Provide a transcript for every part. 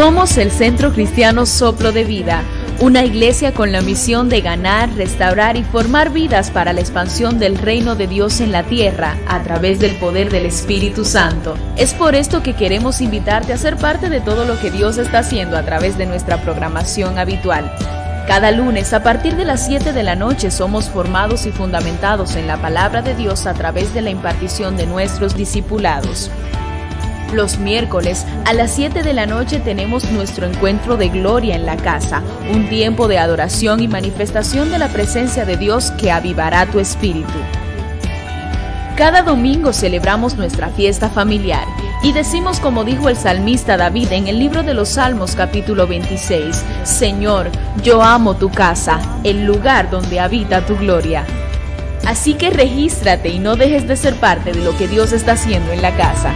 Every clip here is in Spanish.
Somos el Centro Cristiano Soplo de Vida, una iglesia con la misión de ganar, restaurar y formar vidas para la expansión del reino de Dios en la tierra a través del poder del Espíritu Santo. Es por esto que queremos invitarte a ser parte de todo lo que Dios está haciendo a través de nuestra programación habitual. Cada lunes a partir de las 7 de la noche somos formados y fundamentados en la palabra de Dios a través de la impartición de nuestros discipulados. Los miércoles a las 7 de la noche tenemos nuestro encuentro de gloria en la casa, un tiempo de adoración y manifestación de la presencia de Dios que avivará tu espíritu. Cada domingo celebramos nuestra fiesta familiar y decimos como dijo el salmista David en el libro de los Salmos capítulo 26, Señor, yo amo tu casa, el lugar donde habita tu gloria. Así que regístrate y no dejes de ser parte de lo que Dios está haciendo en la casa.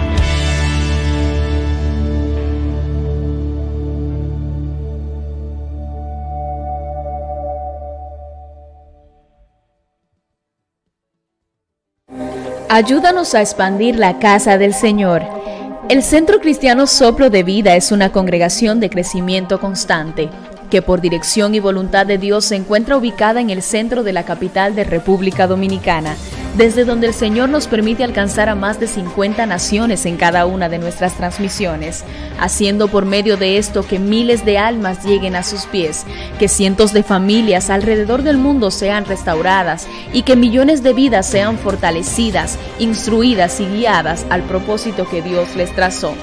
Ayúdanos a expandir la casa del Señor. El Centro Cristiano Soplo de Vida es una congregación de crecimiento constante que por dirección y voluntad de Dios se encuentra ubicada en el centro de la capital de República Dominicana, desde donde el Señor nos permite alcanzar a más de 50 naciones en cada una de nuestras transmisiones, haciendo por medio de esto que miles de almas lleguen a sus pies, que cientos de familias alrededor del mundo sean restauradas y que millones de vidas sean fortalecidas, instruidas y guiadas al propósito que Dios les trazó.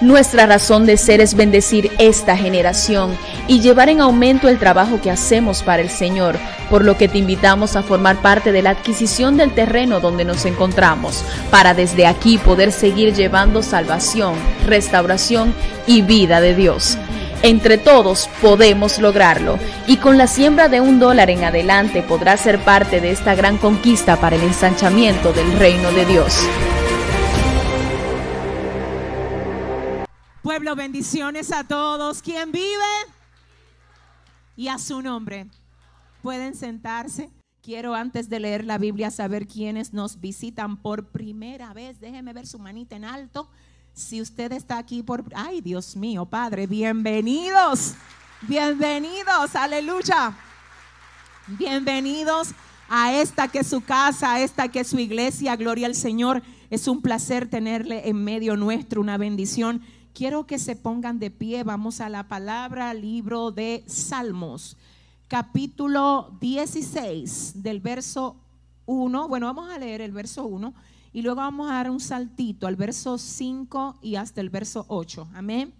Nuestra razón de ser es bendecir esta generación y llevar en aumento el trabajo que hacemos para el Señor, por lo que te invitamos a formar parte de la adquisición del terreno donde nos encontramos, para desde aquí poder seguir llevando salvación, restauración y vida de Dios. Entre todos podemos lograrlo y con la siembra de un dólar en adelante podrás ser parte de esta gran conquista para el ensanchamiento del reino de Dios. Pueblo, bendiciones a todos. ¿Quién vive? Y a su nombre. Pueden sentarse. Quiero antes de leer la Biblia saber quiénes nos visitan por primera vez. Déjeme ver su manita en alto. Si usted está aquí por... Ay, Dios mío, Padre, bienvenidos. Bienvenidos, aleluya. Bienvenidos a esta que es su casa, a esta que es su iglesia. Gloria al Señor. Es un placer tenerle en medio nuestro, una bendición. Quiero que se pongan de pie. Vamos a la palabra, libro de Salmos, capítulo 16, del verso 1. Bueno, vamos a leer el verso 1 y luego vamos a dar un saltito al verso 5 y hasta el verso 8. Amén.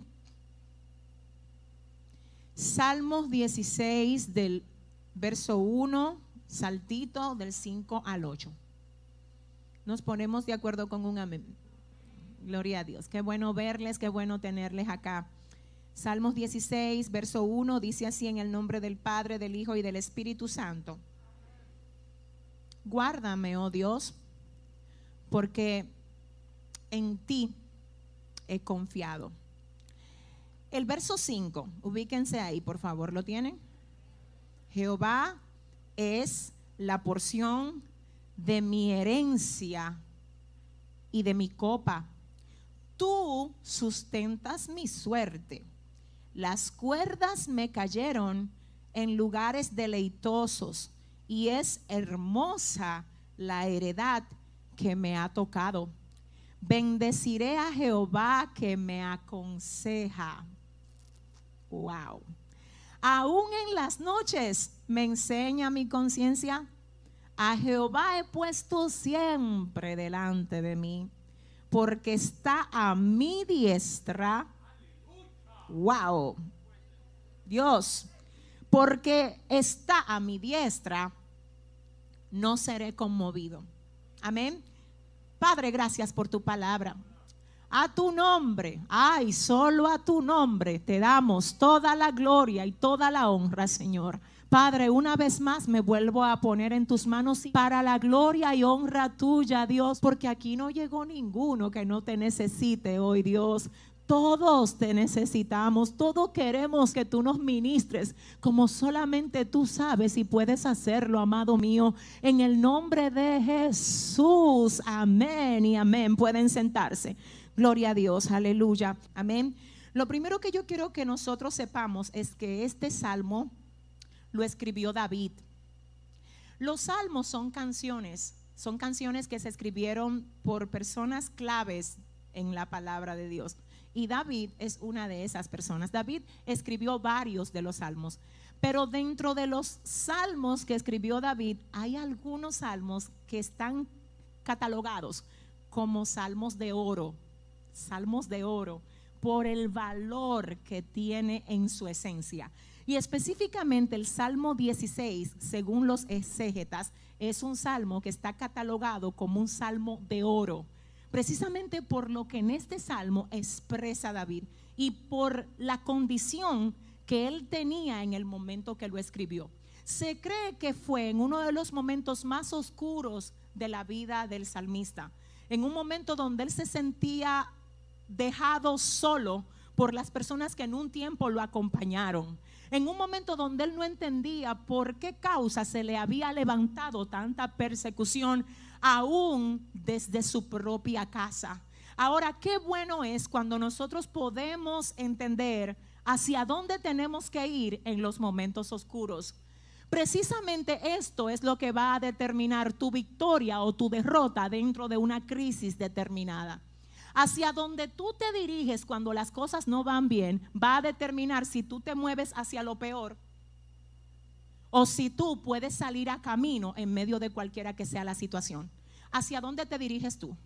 Salmos 16 del verso 1, saltito del 5 al 8. Nos ponemos de acuerdo con un amén. Gloria a Dios. Qué bueno verles, qué bueno tenerles acá. Salmos 16, verso 1 dice así en el nombre del Padre, del Hijo y del Espíritu Santo. Guárdame, oh Dios, porque en ti he confiado. El verso 5, ubíquense ahí, por favor, ¿lo tienen? Jehová es la porción de mi herencia y de mi copa tú sustentas mi suerte. Las cuerdas me cayeron en lugares deleitosos y es hermosa la heredad que me ha tocado. Bendeciré a Jehová que me aconseja. Wow. Aún en las noches me enseña mi conciencia. A Jehová he puesto siempre delante de mí porque está a mi diestra. Wow. Dios, porque está a mi diestra, no seré conmovido. Amén. Padre, gracias por tu palabra. A tu nombre, ay, solo a tu nombre te damos toda la gloria y toda la honra, Señor. Padre, una vez más me vuelvo a poner en tus manos para la gloria y honra tuya, Dios, porque aquí no llegó ninguno que no te necesite hoy, Dios. Todos te necesitamos, todos queremos que tú nos ministres como solamente tú sabes y puedes hacerlo, amado mío, en el nombre de Jesús. Amén y amén. Pueden sentarse. Gloria a Dios, aleluya. Amén. Lo primero que yo quiero que nosotros sepamos es que este salmo lo escribió David. Los salmos son canciones, son canciones que se escribieron por personas claves en la palabra de Dios. Y David es una de esas personas. David escribió varios de los salmos. Pero dentro de los salmos que escribió David, hay algunos salmos que están catalogados como salmos de oro. Salmos de oro por el valor que tiene en su esencia. Y específicamente el Salmo 16, según los exégetas, es un salmo que está catalogado como un salmo de oro precisamente por lo que en este salmo expresa David y por la condición que él tenía en el momento que lo escribió. Se cree que fue en uno de los momentos más oscuros de la vida del salmista, en un momento donde él se sentía dejado solo por las personas que en un tiempo lo acompañaron. En un momento donde él no entendía por qué causa se le había levantado tanta persecución aún desde su propia casa. Ahora, qué bueno es cuando nosotros podemos entender hacia dónde tenemos que ir en los momentos oscuros. Precisamente esto es lo que va a determinar tu victoria o tu derrota dentro de una crisis determinada. Hacia donde tú te diriges cuando las cosas no van bien va a determinar si tú te mueves hacia lo peor o si tú puedes salir a camino en medio de cualquiera que sea la situación. ¿Hacia dónde te diriges tú?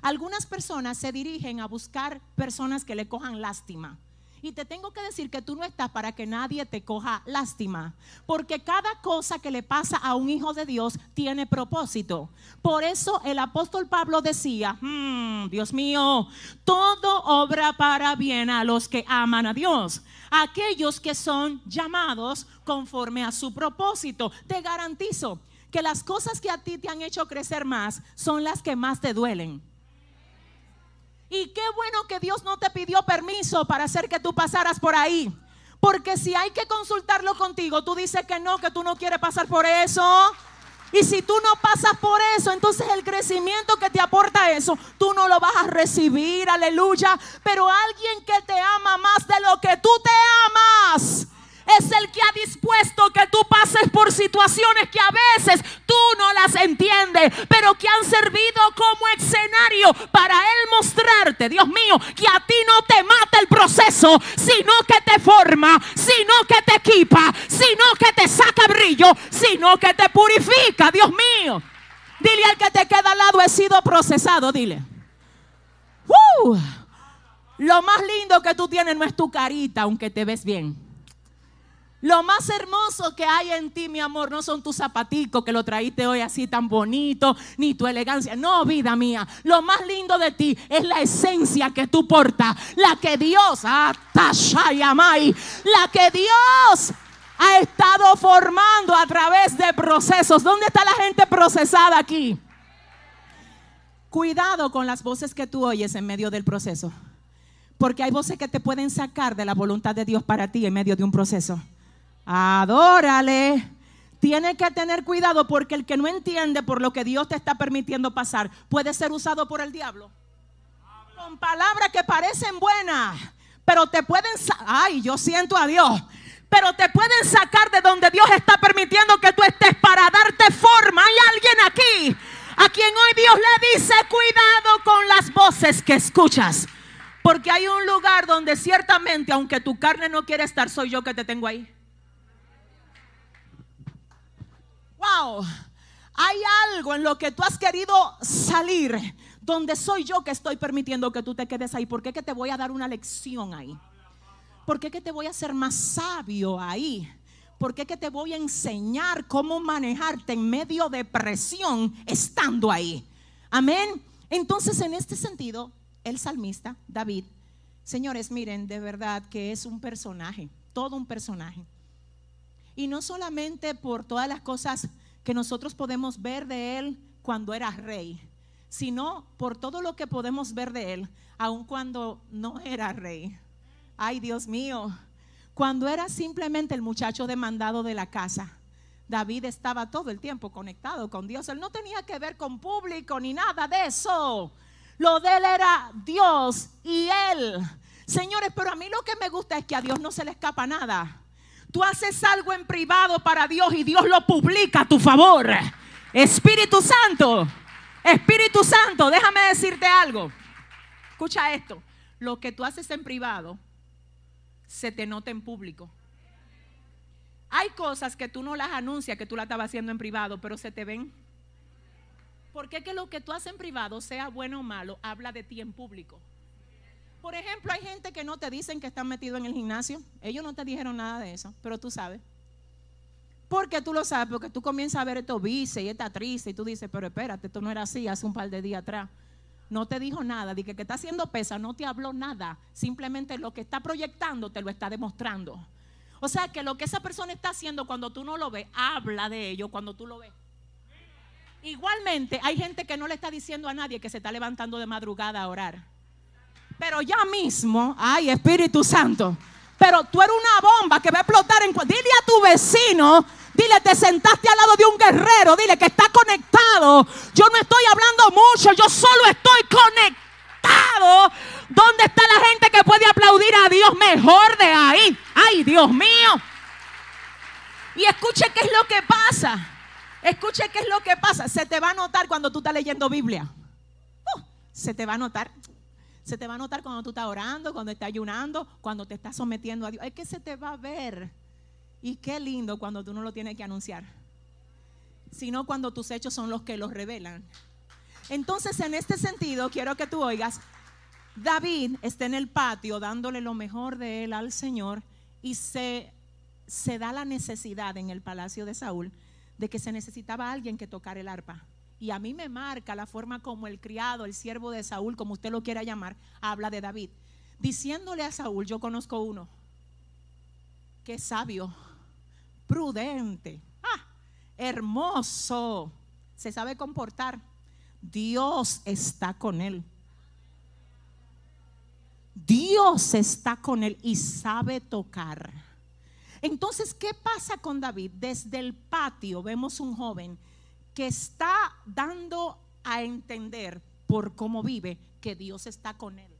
Algunas personas se dirigen a buscar personas que le cojan lástima. Y te tengo que decir que tú no estás para que nadie te coja lástima, porque cada cosa que le pasa a un hijo de Dios tiene propósito. Por eso el apóstol Pablo decía, hmm, Dios mío, todo obra para bien a los que aman a Dios, aquellos que son llamados conforme a su propósito. Te garantizo que las cosas que a ti te han hecho crecer más son las que más te duelen. Y qué bueno que Dios no te pidió permiso para hacer que tú pasaras por ahí. Porque si hay que consultarlo contigo, tú dices que no, que tú no quieres pasar por eso. Y si tú no pasas por eso, entonces el crecimiento que te aporta eso, tú no lo vas a recibir, aleluya. Pero alguien que te ama más de lo que tú te amas, es el que ha dispuesto que tú pases por situaciones que a veces tú no las entiendes, pero que han servido como escenario para Él mostrarte, Dios mío, que a ti no te mata el proceso, sino que te forma, sino que te equipa, sino que te saca brillo, sino que te purifica, Dios mío. Dile al que te queda al lado, he sido procesado, dile. Lo más lindo que tú tienes no es tu carita, aunque te ves bien. Lo más hermoso que hay en ti, mi amor, no son tus zapaticos que lo traíste hoy así tan bonito, ni tu elegancia. No, vida mía. Lo más lindo de ti es la esencia que tú portas. La que Dios, la que Dios ha estado formando a través de procesos. ¿Dónde está la gente procesada aquí? Cuidado con las voces que tú oyes en medio del proceso. Porque hay voces que te pueden sacar de la voluntad de Dios para ti en medio de un proceso. Adórale. Tiene que tener cuidado porque el que no entiende por lo que Dios te está permitiendo pasar puede ser usado por el diablo. Con palabras que parecen buenas, pero te pueden, ay, yo siento a Dios, pero te pueden sacar de donde Dios está permitiendo que tú estés para darte forma. Hay alguien aquí a quien hoy Dios le dice, cuidado con las voces que escuchas. Porque hay un lugar donde ciertamente, aunque tu carne no quiere estar, soy yo que te tengo ahí. Hay algo en lo que tú has querido salir, donde soy yo que estoy permitiendo que tú te quedes ahí. ¿Por qué que te voy a dar una lección ahí? ¿Por qué que te voy a hacer más sabio ahí? ¿Por qué que te voy a enseñar cómo manejarte en medio de presión estando ahí? Amén. Entonces, en este sentido, el salmista, David, señores, miren, de verdad que es un personaje, todo un personaje. Y no solamente por todas las cosas que nosotros podemos ver de él cuando era rey, sino por todo lo que podemos ver de él, aun cuando no era rey. Ay, Dios mío, cuando era simplemente el muchacho demandado de la casa. David estaba todo el tiempo conectado con Dios. Él no tenía que ver con público ni nada de eso. Lo de él era Dios y él. Señores, pero a mí lo que me gusta es que a Dios no se le escapa nada. Tú haces algo en privado para Dios y Dios lo publica a tu favor. Espíritu Santo, Espíritu Santo, déjame decirte algo. Escucha esto. Lo que tú haces en privado se te nota en público. Hay cosas que tú no las anuncias que tú las estabas haciendo en privado, pero se te ven. Porque que lo que tú haces en privado, sea bueno o malo, habla de ti en público. Por ejemplo, hay gente que no te dicen que están metidos en el gimnasio. Ellos no te dijeron nada de eso, pero tú sabes. ¿Por qué tú lo sabes? Porque tú comienzas a ver esto vice y está triste y tú dices, pero espérate, esto no era así hace un par de días atrás. No te dijo nada, dije que está haciendo pesa, no te habló nada. Simplemente lo que está proyectando te lo está demostrando. O sea que lo que esa persona está haciendo cuando tú no lo ves, habla de ello cuando tú lo ves. Igualmente, hay gente que no le está diciendo a nadie que se está levantando de madrugada a orar. Pero ya mismo, ay Espíritu Santo, pero tú eres una bomba que va a explotar en Dile a tu vecino, dile, te sentaste al lado de un guerrero, dile que está conectado. Yo no estoy hablando mucho, yo solo estoy conectado. ¿Dónde está la gente que puede aplaudir a Dios mejor de ahí? Ay, Dios mío. Y escuche qué es lo que pasa. Escuche qué es lo que pasa. Se te va a notar cuando tú estás leyendo Biblia. Uh, se te va a notar. Se te va a notar cuando tú estás orando, cuando estás ayunando, cuando te estás sometiendo a Dios. Es que se te va a ver. Y qué lindo cuando tú no lo tienes que anunciar. Sino cuando tus hechos son los que los revelan. Entonces, en este sentido, quiero que tú oigas, David está en el patio dándole lo mejor de él al Señor y se, se da la necesidad en el palacio de Saúl de que se necesitaba alguien que tocara el arpa. Y a mí me marca la forma como el criado, el siervo de Saúl, como usted lo quiera llamar, habla de David. Diciéndole a Saúl, yo conozco uno que es sabio, prudente, ah, hermoso, se sabe comportar. Dios está con él. Dios está con él y sabe tocar. Entonces, ¿qué pasa con David? Desde el patio vemos un joven que está dando a entender por cómo vive que Dios está con él.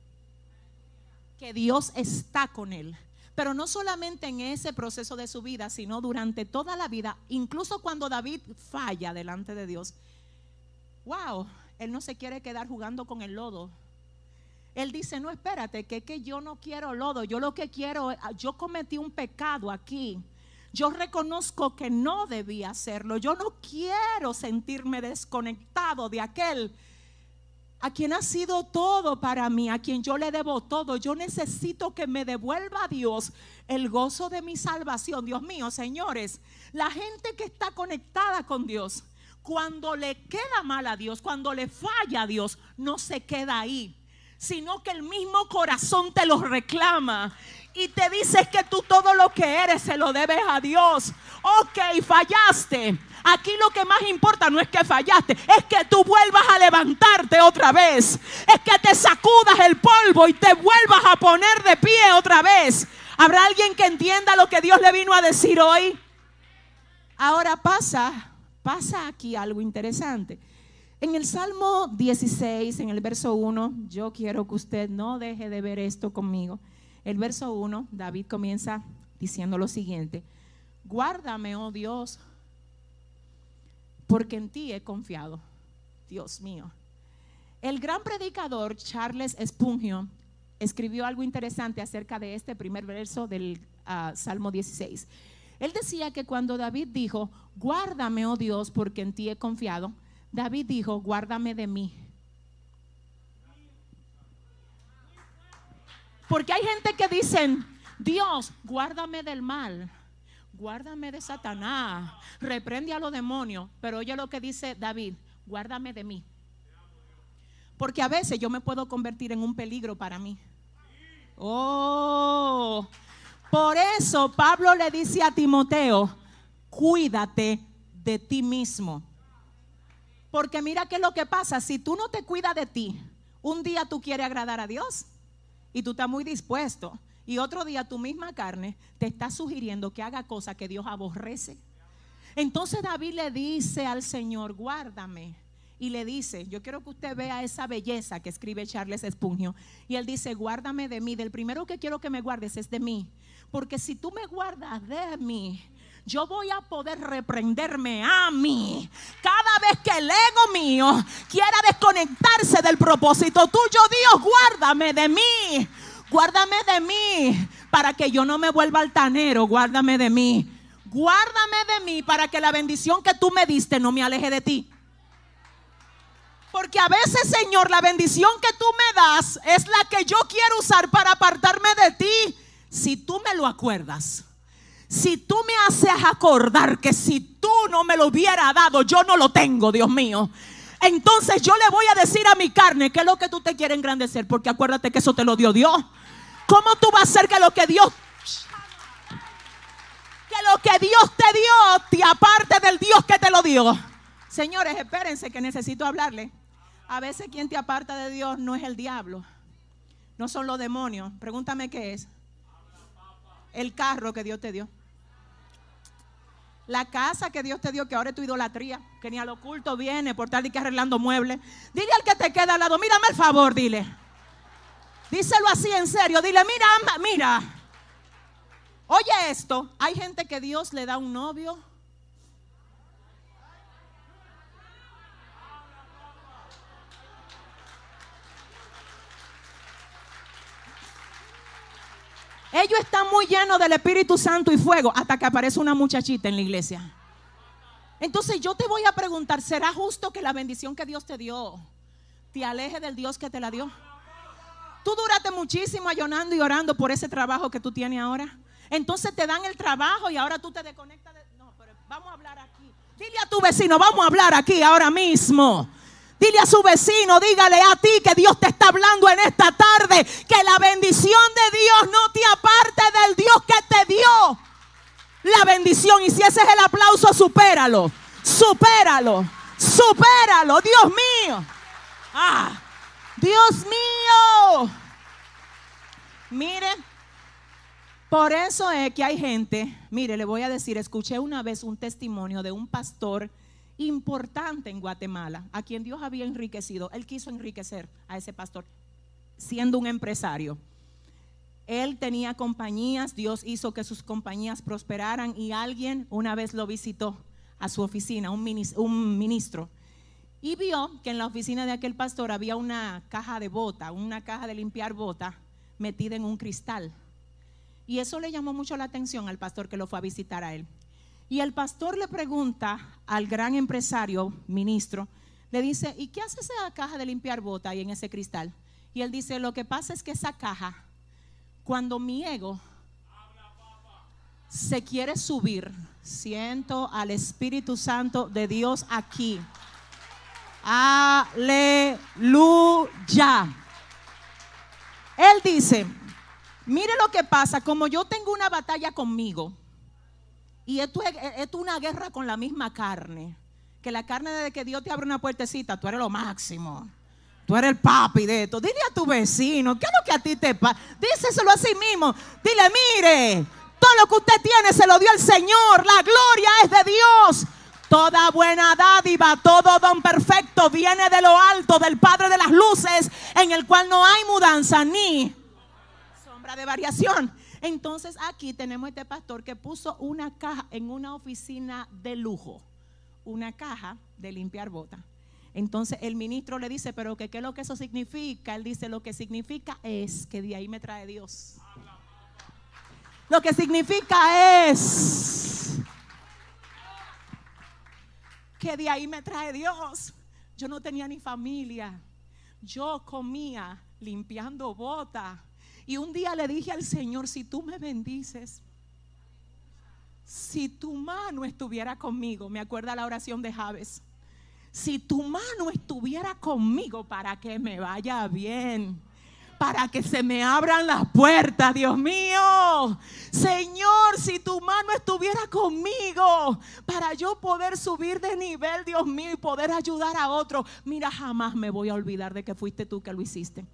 Que Dios está con él. Pero no solamente en ese proceso de su vida, sino durante toda la vida, incluso cuando David falla delante de Dios. Wow, él no se quiere quedar jugando con el lodo. Él dice, no, espérate, que, que yo no quiero lodo, yo lo que quiero, yo cometí un pecado aquí yo reconozco que no debía hacerlo. Yo no quiero sentirme desconectado de aquel a quien ha sido todo para mí, a quien yo le debo todo. Yo necesito que me devuelva a Dios el gozo de mi salvación. Dios mío, señores, la gente que está conectada con Dios, cuando le queda mal a Dios, cuando le falla a Dios, no se queda ahí sino que el mismo corazón te lo reclama y te dices que tú todo lo que eres se lo debes a Dios. Ok, fallaste. Aquí lo que más importa no es que fallaste, es que tú vuelvas a levantarte otra vez. Es que te sacudas el polvo y te vuelvas a poner de pie otra vez. ¿Habrá alguien que entienda lo que Dios le vino a decir hoy? Ahora pasa, pasa aquí algo interesante. En el Salmo 16, en el verso 1, yo quiero que usted no deje de ver esto conmigo. El verso 1, David comienza diciendo lo siguiente, guárdame, oh Dios, porque en ti he confiado, Dios mío. El gran predicador Charles Spurgeon escribió algo interesante acerca de este primer verso del ah, Salmo 16. Él decía que cuando David dijo, guárdame, oh Dios, porque en ti he confiado, David dijo, guárdame de mí. Porque hay gente que dicen, Dios, guárdame del mal, guárdame de Satanás, reprende a los demonios. Pero oye lo que dice David, guárdame de mí. Porque a veces yo me puedo convertir en un peligro para mí. Oh, por eso Pablo le dice a Timoteo, cuídate de ti mismo. Porque mira qué es lo que pasa. Si tú no te cuidas de ti, un día tú quieres agradar a Dios y tú estás muy dispuesto. Y otro día tu misma carne te está sugiriendo que haga cosas que Dios aborrece. Entonces David le dice al Señor, guárdame. Y le dice, yo quiero que usted vea esa belleza que escribe Charles Espugio. Y él dice, guárdame de mí. Del primero que quiero que me guardes es de mí. Porque si tú me guardas de mí, yo voy a poder reprenderme a mí cada vez que el ego mío quiera desconectarse del propósito tuyo. Dios, guárdame de mí. Guárdame de mí para que yo no me vuelva altanero. Guárdame de mí. Guárdame de mí para que la bendición que tú me diste no me aleje de ti. Porque a veces, Señor, la bendición que tú me das es la que yo quiero usar para apartarme de ti. Si tú me lo acuerdas, si tú me haces acordar que si tú no me lo hubiera dado, yo no lo tengo, Dios mío. Entonces yo le voy a decir a mi carne que es lo que tú te quieres engrandecer, porque acuérdate que eso te lo dio Dios. ¿Cómo tú vas a hacer que lo que Dios que lo que Dios te dio te aparte del Dios que te lo dio? Señores, espérense que necesito hablarle. A veces quien te aparta de Dios no es el diablo, no son los demonios. Pregúntame qué es. El carro que Dios te dio. La casa que Dios te dio, que ahora es tu idolatría, que ni al oculto viene por tal y que arreglando muebles. Dile al que te queda al lado, mírame el favor, dile. Díselo así en serio, dile, mira, mira. Oye esto, hay gente que Dios le da un novio, Ellos están muy llenos del Espíritu Santo y fuego hasta que aparece una muchachita en la iglesia. Entonces yo te voy a preguntar, ¿será justo que la bendición que Dios te dio te aleje del Dios que te la dio? Tú duraste muchísimo ayunando y orando por ese trabajo que tú tienes ahora. Entonces te dan el trabajo y ahora tú te desconectas de... No, pero vamos a hablar aquí. Dile a tu vecino, vamos a hablar aquí ahora mismo. Dile a su vecino, dígale a ti que Dios te está hablando en esta tarde, que la bendición de Dios no te aparte del Dios que te dio la bendición. Y si ese es el aplauso, supéralo, supéralo, supéralo, Dios mío. Ah, Dios mío. Mire, por eso es que hay gente, mire, le voy a decir, escuché una vez un testimonio de un pastor importante en Guatemala, a quien Dios había enriquecido. Él quiso enriquecer a ese pastor siendo un empresario. Él tenía compañías, Dios hizo que sus compañías prosperaran y alguien una vez lo visitó a su oficina, un ministro, y vio que en la oficina de aquel pastor había una caja de bota, una caja de limpiar bota metida en un cristal. Y eso le llamó mucho la atención al pastor que lo fue a visitar a él. Y el pastor le pregunta al gran empresario, ministro, le dice, ¿y qué hace esa caja de limpiar bota ahí en ese cristal? Y él dice, lo que pasa es que esa caja, cuando mi ego se quiere subir, siento al Espíritu Santo de Dios aquí. Aleluya. Él dice, mire lo que pasa, como yo tengo una batalla conmigo, y esto es, una guerra con la misma carne. Que la carne de que Dios te abre una puertecita, tú eres lo máximo. Tú eres el papi de esto. Dile a tu vecino, ¿qué es lo que a ti te pasa? Díselo a sí mismo. Dile, mire, todo lo que usted tiene se lo dio el Señor. La gloria es de Dios. Toda buena dádiva, todo don perfecto viene de lo alto, del Padre de las luces, en el cual no hay mudanza ni sombra de variación. Entonces aquí tenemos este pastor que puso una caja en una oficina de lujo, una caja de limpiar bota. Entonces el ministro le dice, pero ¿qué es lo que eso significa? Él dice, lo que significa es que de ahí me trae Dios. Lo que significa es que de ahí me trae Dios. Yo no tenía ni familia. Yo comía limpiando botas y un día le dije al Señor, si tú me bendices, si tu mano estuviera conmigo, me acuerda la oración de Javes, si tu mano estuviera conmigo para que me vaya bien para que se me abran las puertas, Dios mío. Señor, si tu mano estuviera conmigo para yo poder subir de nivel, Dios mío, y poder ayudar a otro, mira, jamás me voy a olvidar de que fuiste tú que lo hiciste.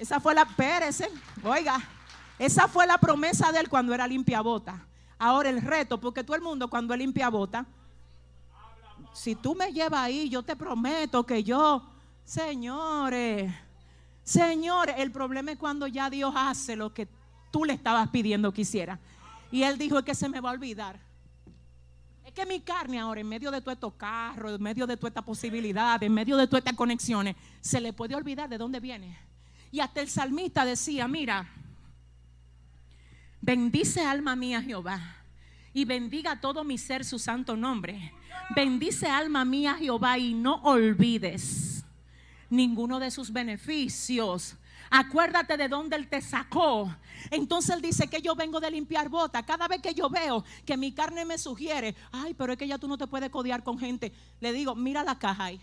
Esa fue la, Pérez, oiga, esa fue la promesa de él cuando era limpia bota. Ahora el reto, porque todo el mundo cuando es limpia bota, si tú me llevas ahí, yo te prometo que yo, señores, señores, el problema es cuando ya Dios hace lo que tú le estabas pidiendo que hiciera. Y él dijo, es que se me va a olvidar. Es que mi carne ahora, en medio de todo estos carros, en medio de toda esta posibilidad, en medio de todas estas conexiones, se le puede olvidar de dónde viene. Y hasta el salmista decía, mira, bendice alma mía Jehová y bendiga todo mi ser su santo nombre. Bendice alma mía Jehová y no olvides ninguno de sus beneficios. Acuérdate de dónde Él te sacó. Entonces Él dice que yo vengo de limpiar bota. Cada vez que yo veo que mi carne me sugiere, ay, pero es que ya tú no te puedes codiar con gente. Le digo, mira la caja ahí.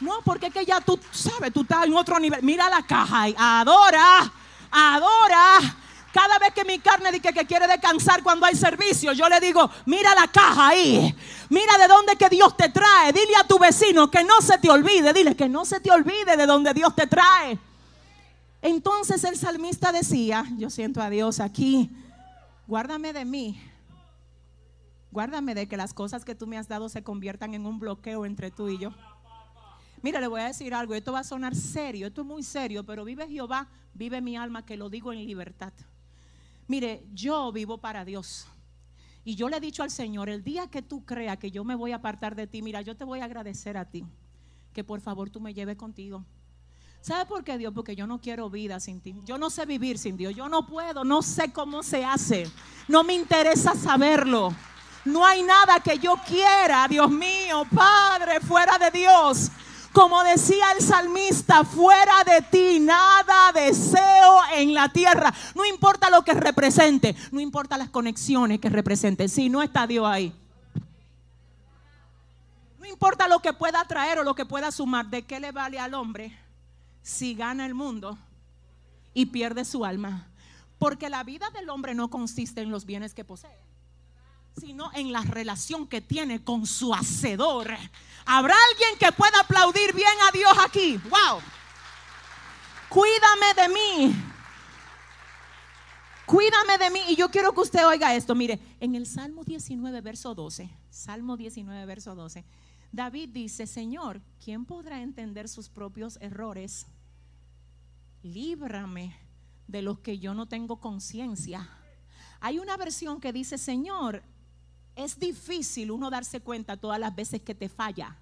No, porque es que ya tú sabes, tú estás en otro nivel. Mira la caja ahí. Adora, adora. Cada vez que mi carne dice que quiere descansar cuando hay servicio, yo le digo, mira la caja ahí. Mira de dónde que Dios te trae. Dile a tu vecino que no se te olvide. Dile que no se te olvide de dónde Dios te trae. Entonces el salmista decía, yo siento a Dios aquí, guárdame de mí. Guárdame de que las cosas que tú me has dado se conviertan en un bloqueo entre tú y yo. Mira, le voy a decir algo, esto va a sonar serio, esto es muy serio, pero vive Jehová, vive mi alma, que lo digo en libertad. Mire, yo vivo para Dios. Y yo le he dicho al Señor, el día que tú creas que yo me voy a apartar de ti, mira, yo te voy a agradecer a ti, que por favor tú me lleves contigo. ¿Sabe por qué Dios? Porque yo no quiero vida sin ti. Yo no sé vivir sin Dios. Yo no puedo, no sé cómo se hace. No me interesa saberlo. No hay nada que yo quiera, Dios mío, Padre, fuera de Dios. Como decía el salmista, fuera de ti nada deseo en la tierra. No importa lo que represente, no importa las conexiones que represente, si no está Dios ahí. No importa lo que pueda traer o lo que pueda sumar, ¿de qué le vale al hombre si gana el mundo y pierde su alma? Porque la vida del hombre no consiste en los bienes que posee sino en la relación que tiene con su hacedor. ¿Habrá alguien que pueda aplaudir bien a Dios aquí? ¡Wow! Cuídame de mí. Cuídame de mí. Y yo quiero que usted oiga esto. Mire, en el Salmo 19, verso 12. Salmo 19, verso 12. David dice, Señor, ¿quién podrá entender sus propios errores? Líbrame de los que yo no tengo conciencia. Hay una versión que dice, Señor, es difícil uno darse cuenta todas las veces que te falla.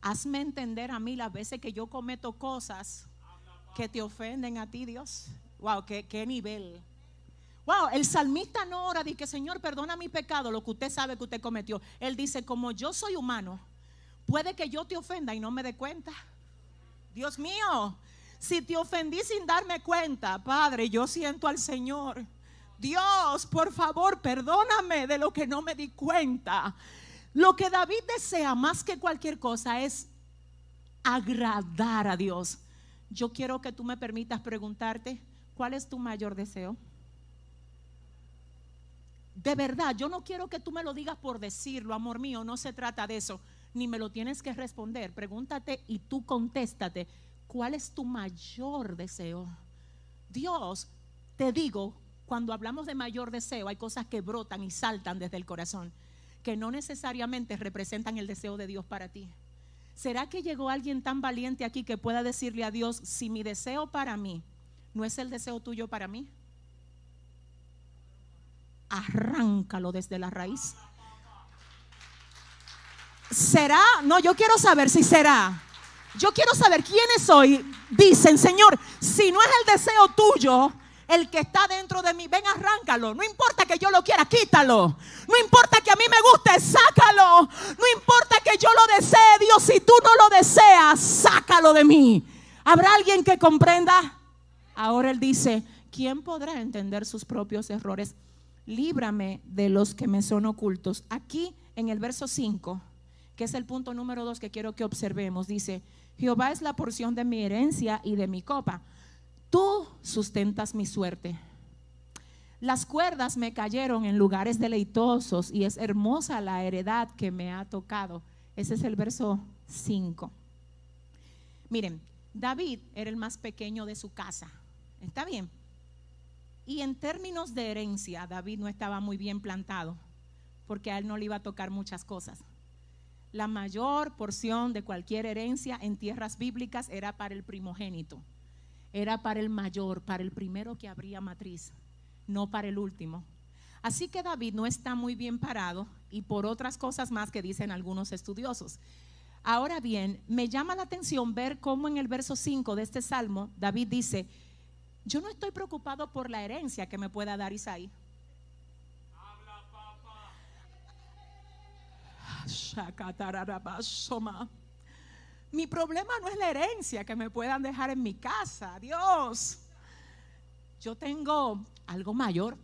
Hazme entender a mí las veces que yo cometo cosas que te ofenden a ti, Dios. Wow, qué, qué nivel. Wow, el salmista no ora, dice, Señor, perdona mi pecado, lo que usted sabe que usted cometió. Él dice, como yo soy humano, puede que yo te ofenda y no me dé cuenta. Dios mío, si te ofendí sin darme cuenta, Padre, yo siento al Señor. Dios, por favor, perdóname de lo que no me di cuenta. Lo que David desea más que cualquier cosa es agradar a Dios. Yo quiero que tú me permitas preguntarte, ¿cuál es tu mayor deseo? De verdad, yo no quiero que tú me lo digas por decirlo, amor mío, no se trata de eso, ni me lo tienes que responder. Pregúntate y tú contéstate, ¿cuál es tu mayor deseo? Dios, te digo, cuando hablamos de mayor deseo, hay cosas que brotan y saltan desde el corazón, que no necesariamente representan el deseo de Dios para ti. ¿Será que llegó alguien tan valiente aquí que pueda decirle a Dios, si mi deseo para mí no es el deseo tuyo para mí? Arráncalo desde la raíz. ¿Será? No, yo quiero saber si será. Yo quiero saber quiénes hoy dicen, Señor, si no es el deseo tuyo, el que está dentro de mí, ven, arráncalo. No importa que yo lo quiera, quítalo. No importa que a mí me guste, sácalo. No importa que yo lo desee, Dios, si tú no lo deseas, sácalo de mí. ¿Habrá alguien que comprenda? Ahora él dice, ¿quién podrá entender sus propios errores? Líbrame de los que me son ocultos. Aquí en el verso 5, que es el punto número 2 que quiero que observemos, dice, Jehová es la porción de mi herencia y de mi copa tú sustentas mi suerte. Las cuerdas me cayeron en lugares deleitosos y es hermosa la heredad que me ha tocado. Ese es el verso 5. Miren, David era el más pequeño de su casa. ¿Está bien? Y en términos de herencia, David no estaba muy bien plantado, porque a él no le iba a tocar muchas cosas. La mayor porción de cualquier herencia en tierras bíblicas era para el primogénito, era para el mayor, para el primero que abría matriz, no para el último. Así que David no está muy bien parado y por otras cosas más que dicen algunos estudiosos. Ahora bien, me llama la atención ver cómo en el verso 5 de este salmo David dice, yo no estoy preocupado por la herencia que me pueda dar Isaí. Mi problema no es la herencia que me puedan dejar en mi casa, Dios. Yo tengo algo mayor.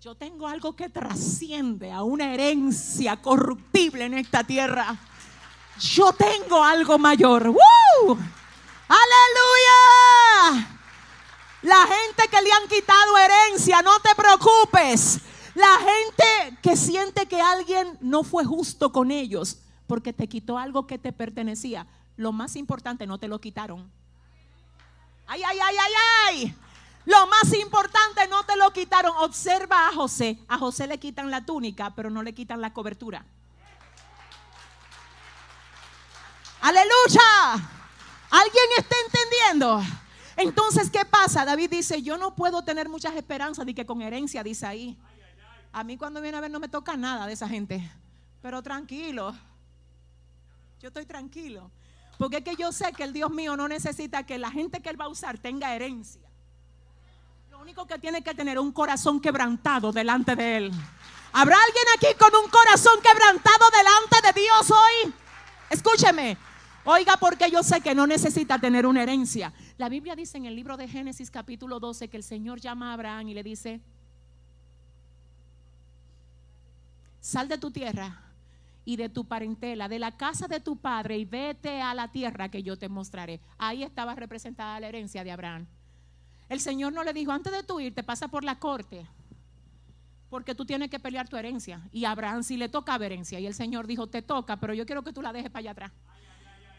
Yo tengo algo que trasciende a una herencia corruptible en esta tierra. Yo tengo algo mayor. ¡Woo! Aleluya. La gente que le han quitado herencia, no te preocupes. La gente que siente que alguien no fue justo con ellos porque te quitó algo que te pertenecía. Lo más importante, no te lo quitaron. Ay, ay, ay, ay, ay. Lo más importante, no te lo quitaron. Observa a José. A José le quitan la túnica, pero no le quitan la cobertura. Aleluya. ¿Alguien está entendiendo? Entonces, ¿qué pasa? David dice, yo no puedo tener muchas esperanzas de que con herencia, dice ahí. A mí cuando viene a ver no me toca nada de esa gente. Pero tranquilo. Yo estoy tranquilo. Porque es que yo sé que el Dios mío no necesita que la gente que Él va a usar tenga herencia. Lo único que tiene que tener es un corazón quebrantado delante de Él. ¿Habrá alguien aquí con un corazón quebrantado delante de Dios hoy? Escúcheme, Oiga, porque yo sé que no necesita tener una herencia. La Biblia dice en el libro de Génesis capítulo 12 que el Señor llama a Abraham y le dice, sal de tu tierra y de tu parentela, de la casa de tu padre y vete a la tierra que yo te mostraré. Ahí estaba representada la herencia de Abraham. El Señor no le dijo, antes de tu ir, te pasa por la corte, porque tú tienes que pelear tu herencia. Y Abraham sí le toca herencia. Y el Señor dijo, te toca, pero yo quiero que tú la dejes para allá atrás.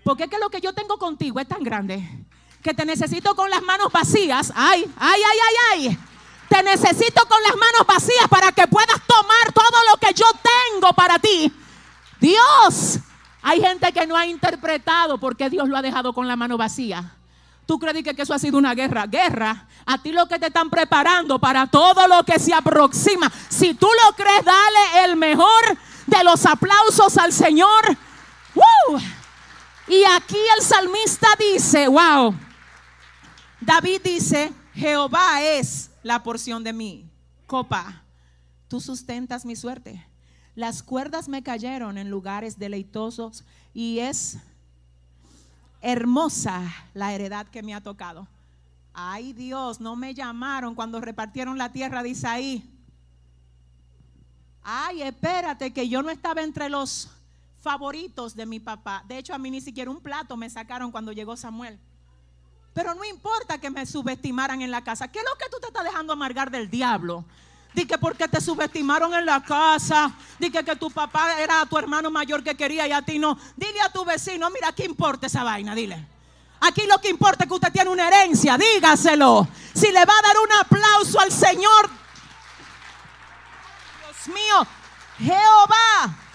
Porque es que lo que yo tengo contigo es tan grande que te necesito con las manos vacías. Ay, ay, ay, ay, ay. Te necesito con las manos vacías para que puedas tomar todo lo que yo tengo para ti. Dios, hay gente que no ha interpretado por qué Dios lo ha dejado con la mano vacía. ¿Tú crees que eso ha sido una guerra? Guerra. A ti lo que te están preparando para todo lo que se aproxima. Si tú lo crees, dale el mejor de los aplausos al Señor. Y aquí el salmista dice, wow, David dice, Jehová es la porción de mi copa, tú sustentas mi suerte. Las cuerdas me cayeron en lugares deleitosos y es hermosa la heredad que me ha tocado. Ay Dios, no me llamaron cuando repartieron la tierra de Isaí. Ay, espérate que yo no estaba entre los favoritos de mi papá. De hecho, a mí ni siquiera un plato me sacaron cuando llegó Samuel. Pero no importa que me subestimaran en la casa. ¿Qué es lo que tú te estás dejando amargar del diablo? Dije que porque te subestimaron en la casa. Dije que tu papá era tu hermano mayor que quería y a ti no. Dile a tu vecino, mira, ¿qué importa esa vaina? Dile. Aquí lo que importa es que usted tiene una herencia. Dígaselo. Si le va a dar un aplauso al Señor. Dios mío. Jehová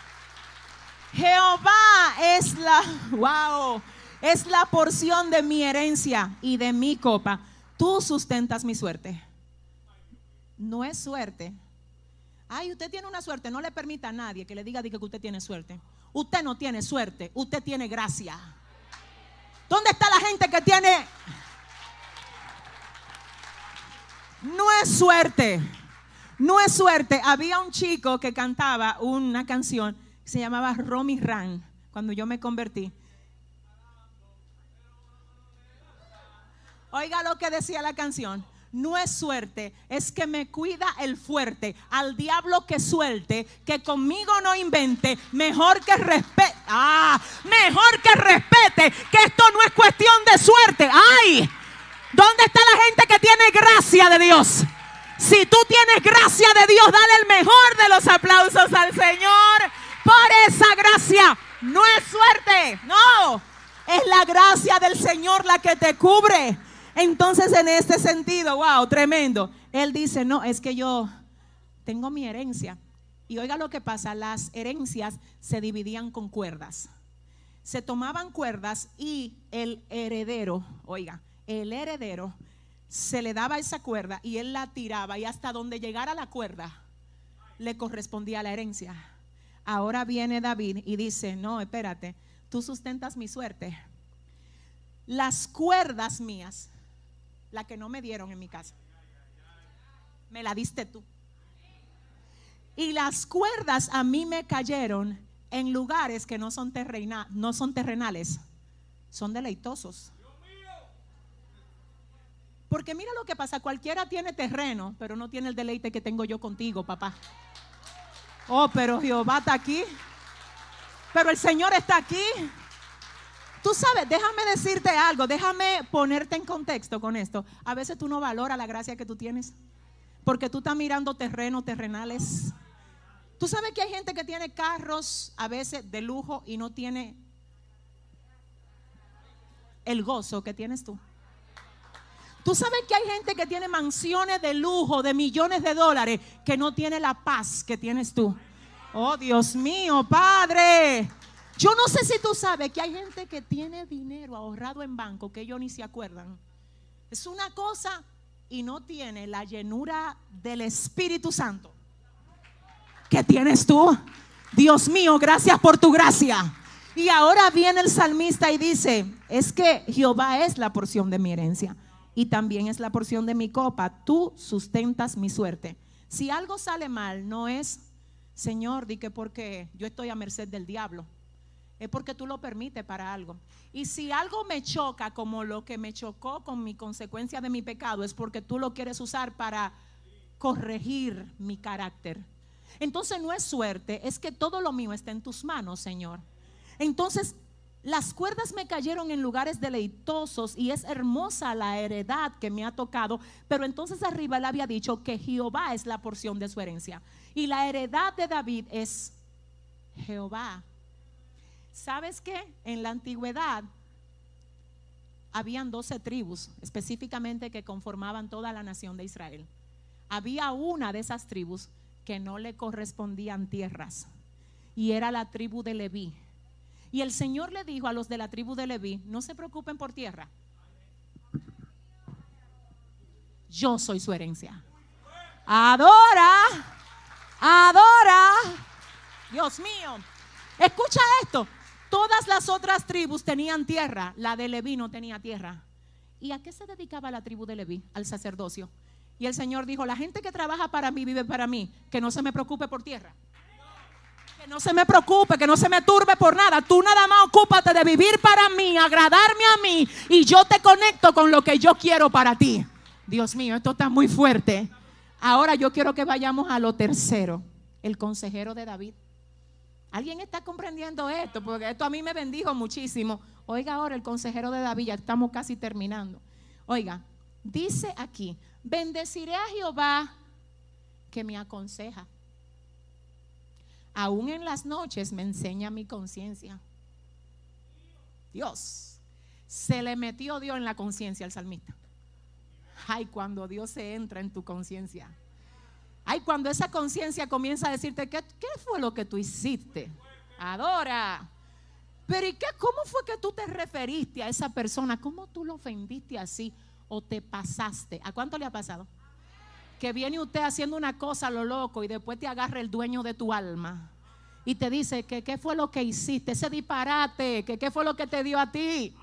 Jehová es la, wow, es la porción de mi herencia y de mi copa. Tú sustentas mi suerte. No es suerte. Ay, usted tiene una suerte. No le permita a nadie que le diga que usted tiene suerte. Usted no tiene suerte. Usted tiene gracia. ¿Dónde está la gente que tiene? No es suerte. No es suerte. Había un chico que cantaba una canción se llamaba Romy Ran cuando yo me convertí. Oiga lo que decía la canción. No es suerte, es que me cuida el fuerte. Al diablo que suelte, que conmigo no invente. Mejor que respete. Ah, mejor que respete. Que esto no es cuestión de suerte. ¡Ay! ¿Dónde está la gente que tiene gracia de Dios? Si tú tienes gracia de Dios, dale el mejor de los aplausos al Señor por esa gracia. No es suerte, no. Es la gracia del Señor la que te cubre. Entonces, en este sentido, wow, tremendo. Él dice, no, es que yo tengo mi herencia. Y oiga lo que pasa, las herencias se dividían con cuerdas. Se tomaban cuerdas y el heredero, oiga, el heredero se le daba esa cuerda y él la tiraba y hasta donde llegara la cuerda le correspondía la herencia. Ahora viene David y dice, no, espérate, tú sustentas mi suerte. Las cuerdas mías, la que no me dieron en mi casa, me la diste tú. Y las cuerdas a mí me cayeron en lugares que no son, no son terrenales, son deleitosos. Porque mira lo que pasa, cualquiera tiene terreno, pero no tiene el deleite que tengo yo contigo, papá. Oh, pero Jehová está aquí. Pero el Señor está aquí. Tú sabes, déjame decirte algo, déjame ponerte en contexto con esto. A veces tú no valoras la gracia que tú tienes, porque tú estás mirando terrenos, terrenales. Tú sabes que hay gente que tiene carros a veces de lujo y no tiene el gozo que tienes tú. Tú sabes que hay gente que tiene mansiones de lujo, de millones de dólares, que no tiene la paz que tienes tú. Oh, Dios mío, Padre. Yo no sé si tú sabes que hay gente que tiene dinero ahorrado en banco que ellos ni se acuerdan. Es una cosa y no tiene la llenura del Espíritu Santo. ¿Qué tienes tú? Dios mío, gracias por tu gracia. Y ahora viene el salmista y dice, es que Jehová es la porción de mi herencia y también es la porción de mi copa. Tú sustentas mi suerte. Si algo sale mal, no es, Señor, di que porque yo estoy a merced del diablo. Es porque tú lo permites para algo. Y si algo me choca como lo que me chocó con mi consecuencia de mi pecado, es porque tú lo quieres usar para corregir mi carácter. Entonces no es suerte, es que todo lo mío está en tus manos, Señor. Entonces las cuerdas me cayeron en lugares deleitosos y es hermosa la heredad que me ha tocado, pero entonces arriba le había dicho que Jehová es la porción de su herencia. Y la heredad de David es Jehová. ¿Sabes qué? En la antigüedad habían doce tribus específicamente que conformaban toda la nación de Israel. Había una de esas tribus que no le correspondían tierras y era la tribu de Leví. Y el Señor le dijo a los de la tribu de Leví, no se preocupen por tierra. Yo soy su herencia. Adora, adora. Dios mío. Escucha esto. Todas las otras tribus tenían tierra. La de Leví no tenía tierra. ¿Y a qué se dedicaba la tribu de Leví? Al sacerdocio. Y el Señor dijo, la gente que trabaja para mí vive para mí. Que no se me preocupe por tierra. Que no se me preocupe, que no se me turbe por nada. Tú nada más ocúpate de vivir para mí, agradarme a mí y yo te conecto con lo que yo quiero para ti. Dios mío, esto está muy fuerte. Ahora yo quiero que vayamos a lo tercero, el consejero de David. ¿Alguien está comprendiendo esto? Porque esto a mí me bendijo muchísimo. Oiga ahora el consejero de David, ya estamos casi terminando. Oiga, dice aquí, bendeciré a Jehová que me aconseja aún en las noches me enseña mi conciencia. Dios, se le metió Dios en la conciencia al salmista. Ay, cuando Dios se entra en tu conciencia. Ay, cuando esa conciencia comienza a decirte, ¿qué, ¿qué, fue lo que tú hiciste? Adora. Pero ¿y qué? ¿Cómo fue que tú te referiste a esa persona? ¿Cómo tú lo ofendiste así o te pasaste? ¿A cuánto le ha pasado? que viene usted haciendo una cosa a lo loco y después te agarra el dueño de tu alma y te dice que qué fue lo que hiciste, ese disparate, que qué fue lo que te dio a ti.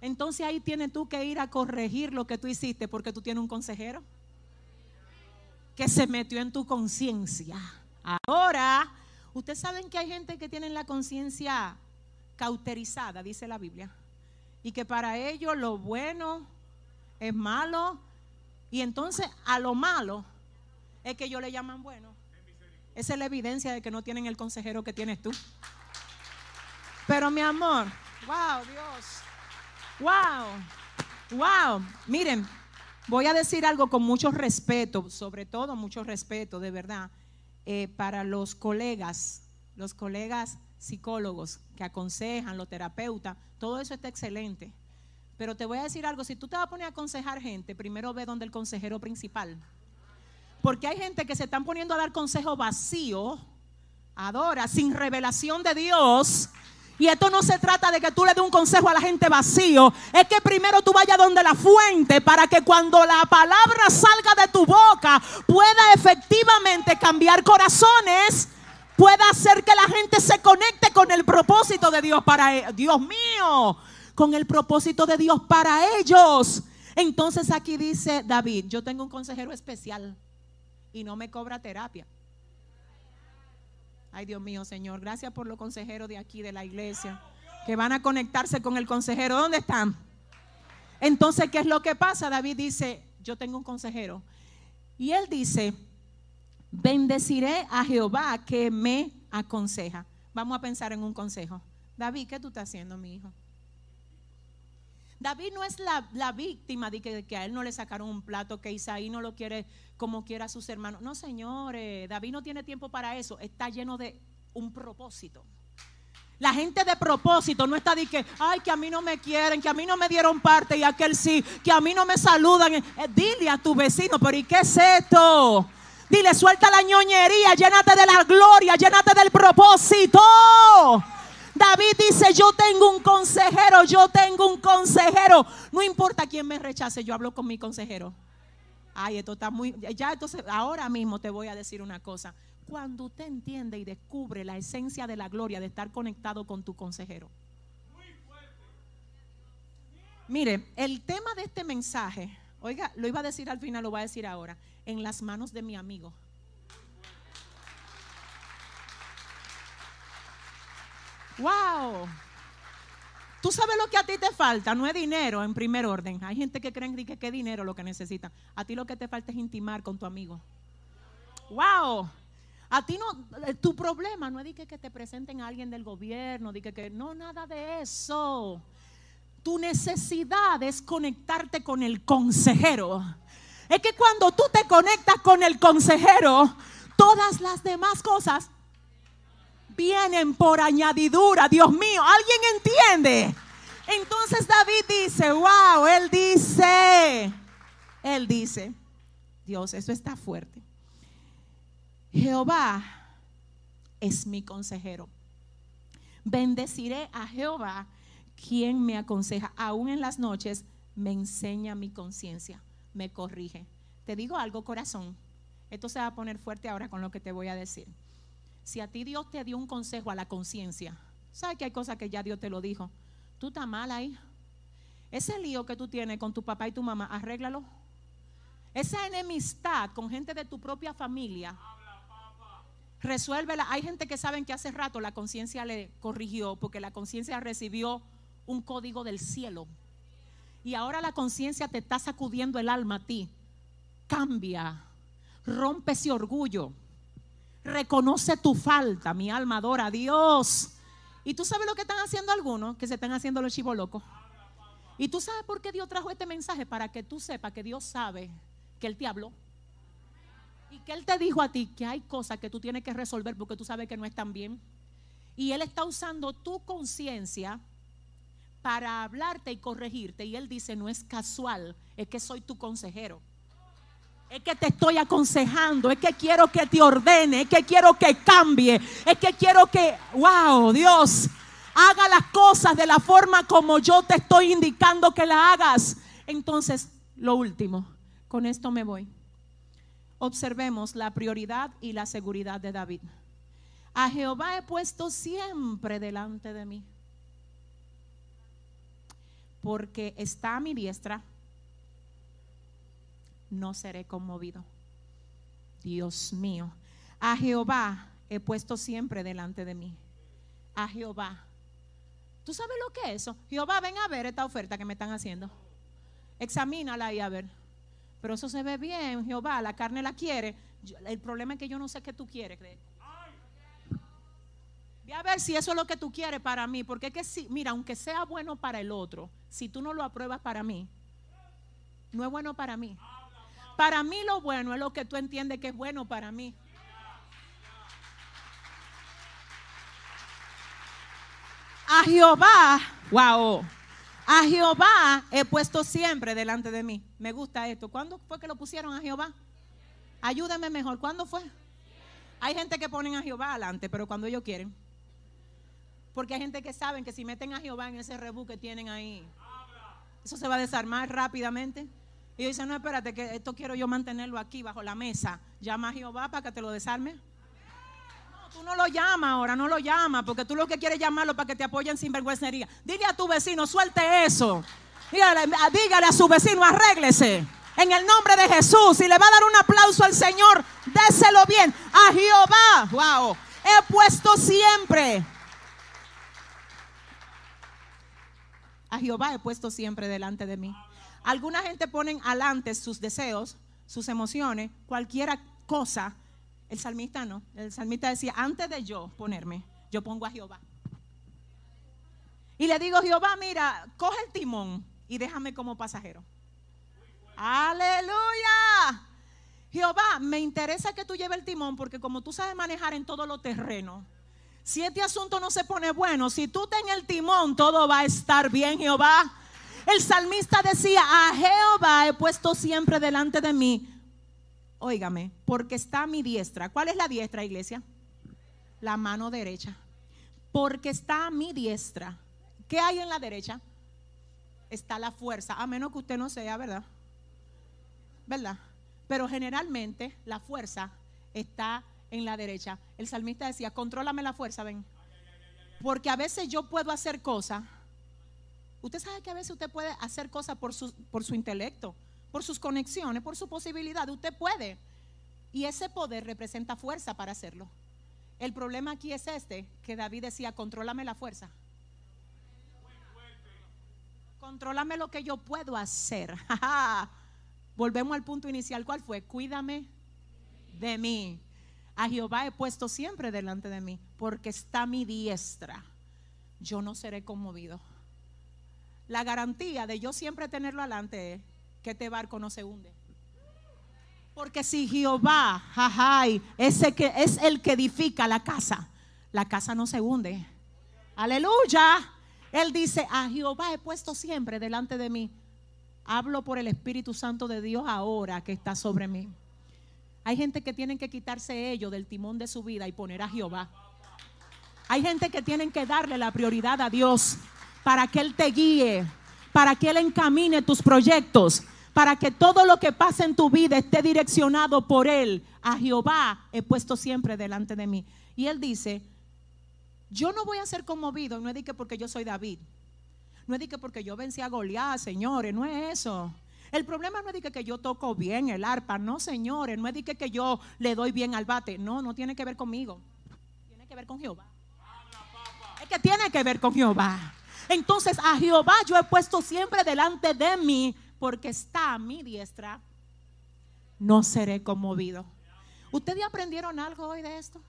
Entonces ahí tienes tú que ir a corregir lo que tú hiciste porque tú tienes un consejero que se metió en tu conciencia. Ahora, ustedes saben que hay gente que tiene la conciencia cauterizada, dice la Biblia, y que para ellos lo bueno es malo y entonces a lo malo es que ellos le llaman bueno. Esa es la evidencia de que no tienen el consejero que tienes tú. Pero mi amor, wow, Dios, wow. Wow, miren, voy a decir algo con mucho respeto, sobre todo mucho respeto, de verdad, eh, para los colegas, los colegas psicólogos que aconsejan, los terapeutas, todo eso está excelente. Pero te voy a decir algo, si tú te vas a poner a aconsejar gente, primero ve donde el consejero principal. Porque hay gente que se están poniendo a dar consejo vacío, adora, sin revelación de Dios. Y esto no se trata de que tú le des un consejo a la gente vacío. Es que primero tú vayas donde la fuente para que cuando la palabra salga de tu boca pueda efectivamente cambiar corazones. Pueda hacer que la gente se conecte con el propósito de Dios para ellos. Dios mío, con el propósito de Dios para ellos. Entonces aquí dice David, yo tengo un consejero especial y no me cobra terapia. Ay, Dios mío, Señor, gracias por los consejeros de aquí, de la iglesia, que van a conectarse con el consejero. ¿Dónde están? Entonces, ¿qué es lo que pasa? David dice, yo tengo un consejero. Y él dice, bendeciré a Jehová que me aconseja. Vamos a pensar en un consejo. David, ¿qué tú estás haciendo, mi hijo? David no es la, víctima de que, a él no le sacaron un plato, que Isaí no lo quiere como quiera a sus hermanos. No, señores, David no tiene tiempo para eso. Está lleno de un propósito. La gente de propósito no está de que, ay, que a mí no me quieren, que a mí no me dieron parte y aquel sí, que a mí no me saludan. Eh, dile a tu vecino, pero ¿y qué es esto? Dile, suelta la ñoñería, llénate de la gloria, llénate del propósito. David dice, yo tengo un consejero, yo tengo un consejero. No importa quién me rechace, yo hablo con mi consejero. Ay, esto está muy... Ya entonces, ahora mismo te voy a decir una cosa. Cuando usted entiende y descubre la esencia de la gloria de estar conectado con tu consejero. Mire, el tema de este mensaje, oiga, lo iba a decir al final, lo voy a decir ahora, en las manos de mi amigo. Wow. Tú sabes lo que a ti te falta, no es dinero en primer orden. Hay gente que creen que es dinero lo que necesita. A ti lo que te falta es intimar con tu amigo. Wow. A ti no, eh, tu problema no es que, que te presenten a alguien del gobierno, de que, que no, nada de eso. Tu necesidad es conectarte con el consejero. Es que cuando tú te conectas con el consejero, todas las demás cosas vienen por añadidura. Dios mío, ¿alguien entiende? Entonces David dice, wow, él dice, él dice, Dios, eso está fuerte. Jehová es mi consejero. Bendeciré a Jehová, quien me aconseja, aún en las noches, me enseña mi conciencia, me corrige. Te digo algo, corazón. Esto se va a poner fuerte ahora con lo que te voy a decir. Si a ti Dios te dio un consejo a la conciencia, ¿sabes que hay cosas que ya Dios te lo dijo? Tú estás mal ahí. Ese lío que tú tienes con tu papá y tu mamá, arréglalo. Esa enemistad con gente de tu propia familia, resuélvela. Hay gente que saben que hace rato la conciencia le corrigió porque la conciencia recibió un código del cielo. Y ahora la conciencia te está sacudiendo el alma a ti. Cambia, rompe ese orgullo. Reconoce tu falta, mi alma adora a Dios. Y tú sabes lo que están haciendo algunos, que se están haciendo los chivos locos. Y tú sabes por qué Dios trajo este mensaje, para que tú sepas que Dios sabe que Él te habló. Y que Él te dijo a ti que hay cosas que tú tienes que resolver porque tú sabes que no están bien. Y Él está usando tu conciencia para hablarte y corregirte. Y Él dice, no es casual, es que soy tu consejero. Es que te estoy aconsejando, es que quiero que te ordene, es que quiero que cambie, es que quiero que, wow, Dios, haga las cosas de la forma como yo te estoy indicando que la hagas. Entonces, lo último, con esto me voy. Observemos la prioridad y la seguridad de David. A Jehová he puesto siempre delante de mí, porque está a mi diestra no seré conmovido. Dios mío, a Jehová he puesto siempre delante de mí. A Jehová. ¿Tú sabes lo que es eso? Jehová, ven a ver esta oferta que me están haciendo. Examínala y a ver. Pero eso se ve bien, Jehová, la carne la quiere. el problema es que yo no sé qué tú quieres. Ve a ver si eso es lo que tú quieres para mí. Porque es que si, mira, aunque sea bueno para el otro, si tú no lo apruebas para mí, no es bueno para mí. Para mí lo bueno es lo que tú entiendes que es bueno para mí. A Jehová, wow, a Jehová he puesto siempre delante de mí. Me gusta esto. ¿Cuándo fue que lo pusieron a Jehová? Ayúdame mejor. ¿Cuándo fue? Hay gente que ponen a Jehová adelante, pero cuando ellos quieren. Porque hay gente que saben que si meten a Jehová en ese rebú que tienen ahí, eso se va a desarmar rápidamente. Y dicen, no, espérate, que esto quiero yo mantenerlo aquí bajo la mesa. Llama a Jehová para que te lo desarme. No, tú no lo llamas ahora, no lo llamas, porque tú lo que quieres llamarlo para que te apoyen sin vergüencería. Dile a tu vecino, suelte eso. Dígale, dígale a su vecino, arréglese. En el nombre de Jesús. Y le va a dar un aplauso al Señor, déselo bien. A Jehová, wow, he puesto siempre A Jehová he puesto siempre delante de mí. Alguna gente ponen adelante sus deseos, sus emociones, cualquier cosa. El salmista no. El salmista decía, antes de yo ponerme, yo pongo a Jehová. Y le digo, Jehová, mira, coge el timón y déjame como pasajero. Aleluya. Jehová, me interesa que tú lleves el timón porque como tú sabes manejar en todo lo terreno, si este asunto no se pone bueno, si tú ten el timón, todo va a estar bien, Jehová. El salmista decía, a Jehová he puesto siempre delante de mí. Óigame, porque está a mi diestra. ¿Cuál es la diestra, iglesia? La mano derecha. Porque está a mi diestra. ¿Qué hay en la derecha? Está la fuerza, a menos que usted no sea, ¿verdad? ¿Verdad? Pero generalmente la fuerza está en la derecha. El salmista decía, contrólame la fuerza, ven. Porque a veces yo puedo hacer cosas. Usted sabe que a veces usted puede hacer cosas por su, por su intelecto, por sus conexiones, por su posibilidad. Usted puede. Y ese poder representa fuerza para hacerlo. El problema aquí es este, que David decía, contrólame la fuerza. Contrólame lo que yo puedo hacer. Volvemos al punto inicial. ¿Cuál fue? Cuídame de mí. A Jehová he puesto siempre delante de mí, porque está mi diestra. Yo no seré conmovido. La garantía de yo siempre tenerlo adelante es que este barco no se hunde. Porque si Jehová, jajay, ese que es el que edifica la casa, la casa no se hunde. Aleluya. Él dice, a Jehová he puesto siempre delante de mí. Hablo por el Espíritu Santo de Dios ahora que está sobre mí. Hay gente que tienen que quitarse ellos del timón de su vida y poner a Jehová. Hay gente que tienen que darle la prioridad a Dios para que Él te guíe, para que Él encamine tus proyectos, para que todo lo que pase en tu vida esté direccionado por Él. A Jehová he puesto siempre delante de mí. Y Él dice, yo no voy a ser conmovido, no es de que porque yo soy David, no es de que porque yo vencí a Goliat, señores, no es eso. El problema no es de que, yo toco bien el arpa, no señores, no es de que, yo le doy bien al bate, no, no tiene que ver conmigo, tiene que ver con Jehová. Es que tiene que ver con Jehová. Entonces a Jehová yo he puesto siempre delante de mí, porque está a mi diestra, no seré conmovido. ¿Ustedes aprendieron algo hoy de esto?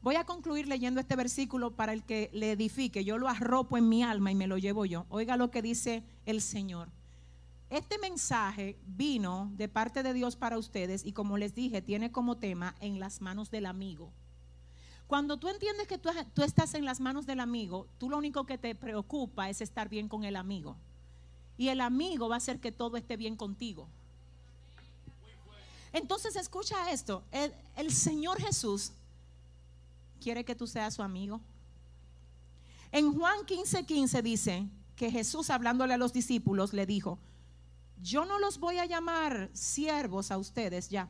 Voy a concluir leyendo este versículo para el que le edifique. Yo lo arropo en mi alma y me lo llevo yo. Oiga lo que dice el Señor. Este mensaje vino de parte de Dios para ustedes y como les dije, tiene como tema en las manos del amigo. Cuando tú entiendes que tú, estás en las manos del amigo, tú lo único que te preocupa es estar bien con el amigo. Y el amigo va a hacer que todo esté bien contigo. Entonces escucha esto, el, el Señor Jesús quiere que tú seas su amigo. En Juan 15, 15 dice que Jesús hablándole a los discípulos le dijo, yo no los voy a llamar siervos a ustedes ya,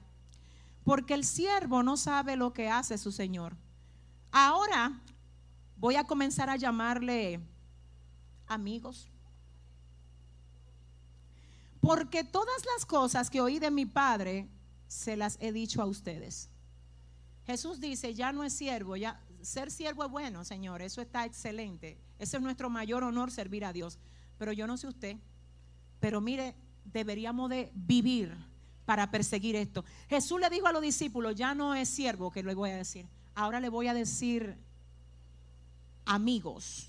porque el siervo no sabe lo que hace su Señor. Ahora voy a comenzar a llamarle amigos. Porque todas las cosas que oí de mi Padre se las he dicho a ustedes. Jesús dice, ya no es siervo, ya ser siervo es bueno, Señor, eso está excelente. Ese es nuestro mayor honor servir a Dios. Pero yo no sé usted, pero mire, deberíamos de vivir para perseguir esto. Jesús le dijo a los discípulos, ya no es siervo que le voy a decir, ahora le voy a decir amigos.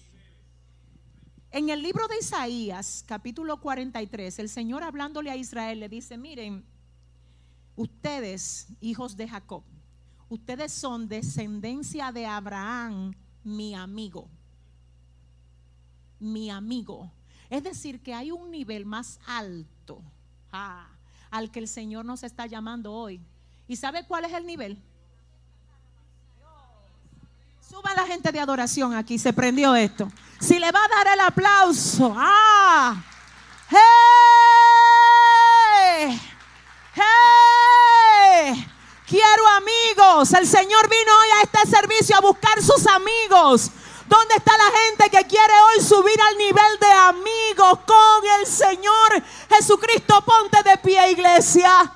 En el libro de Isaías, capítulo 43, el Señor hablándole a Israel le dice, miren, ustedes, hijos de Jacob, ustedes son descendencia de Abraham, mi amigo. Mi amigo. Es decir, que hay un nivel más alto ah, al que el Señor nos está llamando hoy. ¿Y sabe cuál es el nivel? Suba la gente de adoración aquí, se prendió esto. Si le va a dar el aplauso, ¡ah! ¡Hey! ¡Hey! Quiero amigos. El Señor vino hoy a este servicio a buscar sus amigos. ¿Dónde está la gente que quiere hoy subir al nivel de amigos con el Señor Jesucristo? Ponte de pie, iglesia.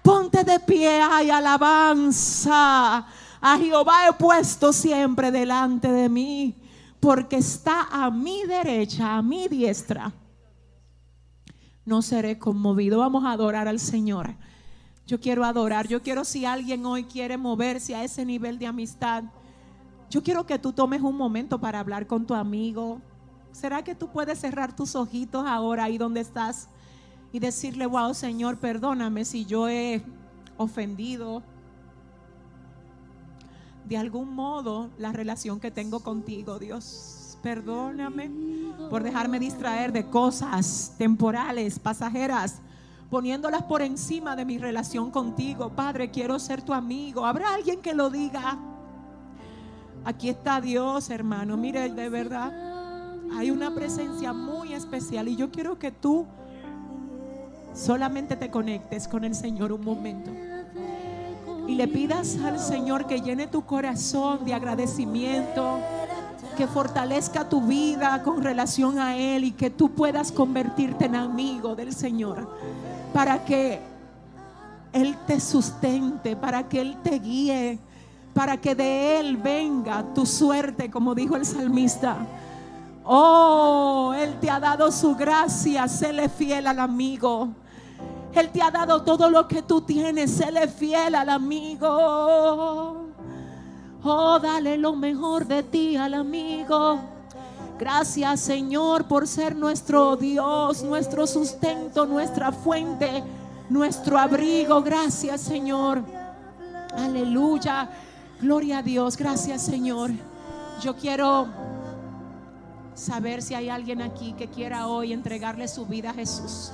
Ponte de pie, hay alabanza. A Jehová he puesto siempre delante de mí, porque está a mi derecha, a mi diestra. No seré conmovido. Vamos a adorar al Señor. Yo quiero adorar. Yo quiero si alguien hoy quiere moverse a ese nivel de amistad. Yo quiero que tú tomes un momento para hablar con tu amigo. ¿Será que tú puedes cerrar tus ojitos ahora ahí donde estás y decirle, wow, Señor, perdóname si yo he ofendido de algún modo la relación que tengo contigo, Dios? Perdóname por dejarme distraer de cosas temporales, pasajeras, poniéndolas por encima de mi relación contigo. Padre, quiero ser tu amigo. ¿Habrá alguien que lo diga? Aquí está Dios, hermano. Mire, de verdad, hay una presencia muy especial y yo quiero que tú solamente te conectes con el Señor un momento y le pidas al Señor que llene tu corazón de agradecimiento, que fortalezca tu vida con relación a Él y que tú puedas convertirte en amigo del Señor para que Él te sustente, para que Él te guíe para que de Él venga tu suerte, como dijo el salmista. Oh, Él te ha dado su gracia, séle fiel al amigo. Él te ha dado todo lo que tú tienes, séle fiel al amigo. Oh, dale lo mejor de ti al amigo. Gracias Señor por ser nuestro Dios, nuestro sustento, nuestra fuente, nuestro abrigo. Gracias Señor. Aleluya. Gloria a Dios, gracias Señor. Yo quiero saber si hay alguien aquí que quiera hoy entregarle su vida a Jesús.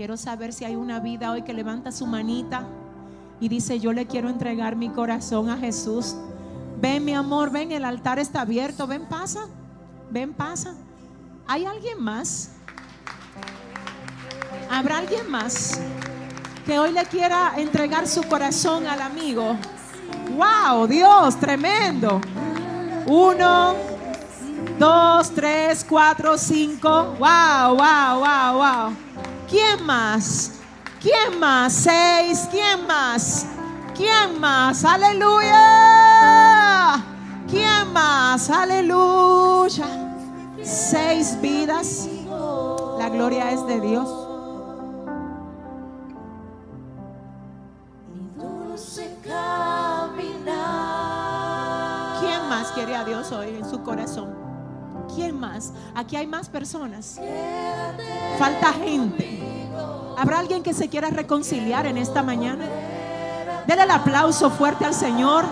Quiero saber si hay una vida hoy que levanta su manita y dice, yo le quiero entregar mi corazón a Jesús. Ven mi amor, ven, el altar está abierto, ven, pasa, ven, pasa. ¿Hay alguien más? ¿Habrá alguien más? que hoy le quiera entregar su corazón al amigo. ¡Wow! Dios, tremendo. Uno, dos, tres, cuatro, cinco. ¡Wow, wow, wow, wow! ¿Quién más? ¿Quién más? Seis. ¿Quién más? ¿Quién más? Aleluya. ¿Quién más? Aleluya. Seis vidas. La gloria es de Dios. quiere a Dios hoy en su corazón? ¿Quién más? Aquí hay más personas. Falta gente. ¿Habrá alguien que se quiera reconciliar en esta mañana? Denle el aplauso fuerte al Señor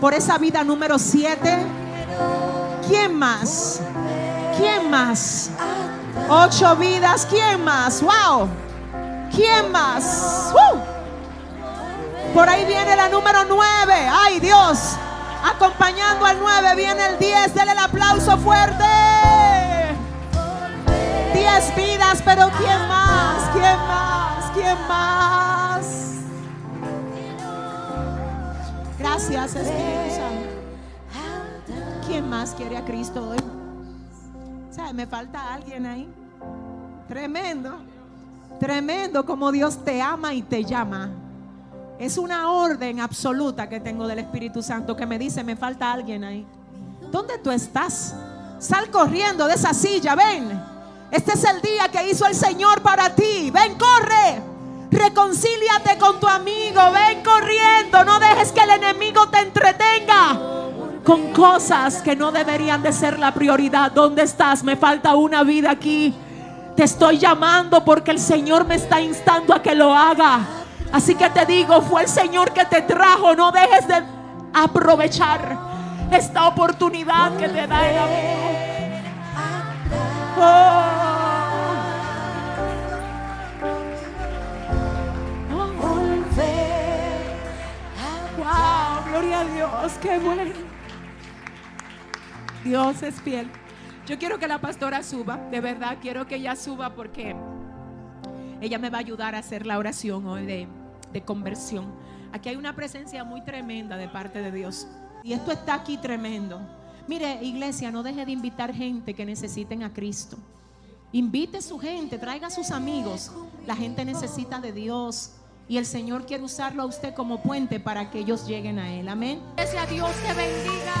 por esa vida número 7. ¿Quién más? ¿Quién más? Ocho vidas. ¿Quién más? ¡Wow! ¿Quién más? Por ahí viene la número 9. ¡Ay, Dios! Acompañando al 9 viene el 10. Denle el aplauso fuerte. 10 vidas, pero ¿quién más? ¿Quién más? ¿Quién más? Gracias, Espíritu Santo. ¿Quién más quiere a Cristo hoy? ¿Sabe? Me falta alguien ahí. Tremendo. Tremendo como Dios te ama y te llama. Es una orden absoluta que tengo del Espíritu Santo que me dice, me falta alguien ahí. ¿Dónde tú estás? Sal corriendo de esa silla, ven. Este es el día que hizo el Señor para ti. Ven, corre. Reconcíliate con tu amigo. Ven corriendo. No dejes que el enemigo te entretenga. con cosas que no deberían de ser la prioridad. ¿Dónde estás? Me falta una vida aquí. Te estoy llamando porque el Señor me está instando a que lo haga. Así que te digo, fue el Señor que te trajo. No dejes de aprovechar esta oportunidad que te da el amor. Wow, gloria a Dios, qué bueno. Dios es fiel. Yo quiero que la pastora suba, de verdad, quiero que ella suba porque ella me va a ayudar a hacer la oración hoy de, de conversión. Aquí hay una presencia muy tremenda de parte de Dios. Y esto está aquí tremendo. Mire, iglesia, no deje de invitar gente que necesiten a Cristo. Invite a su gente, traiga a sus amigos. La gente necesita de Dios. Y el Señor quiere usarlo a usted como puente para que ellos lleguen a Él. Amén. Dios bendiga.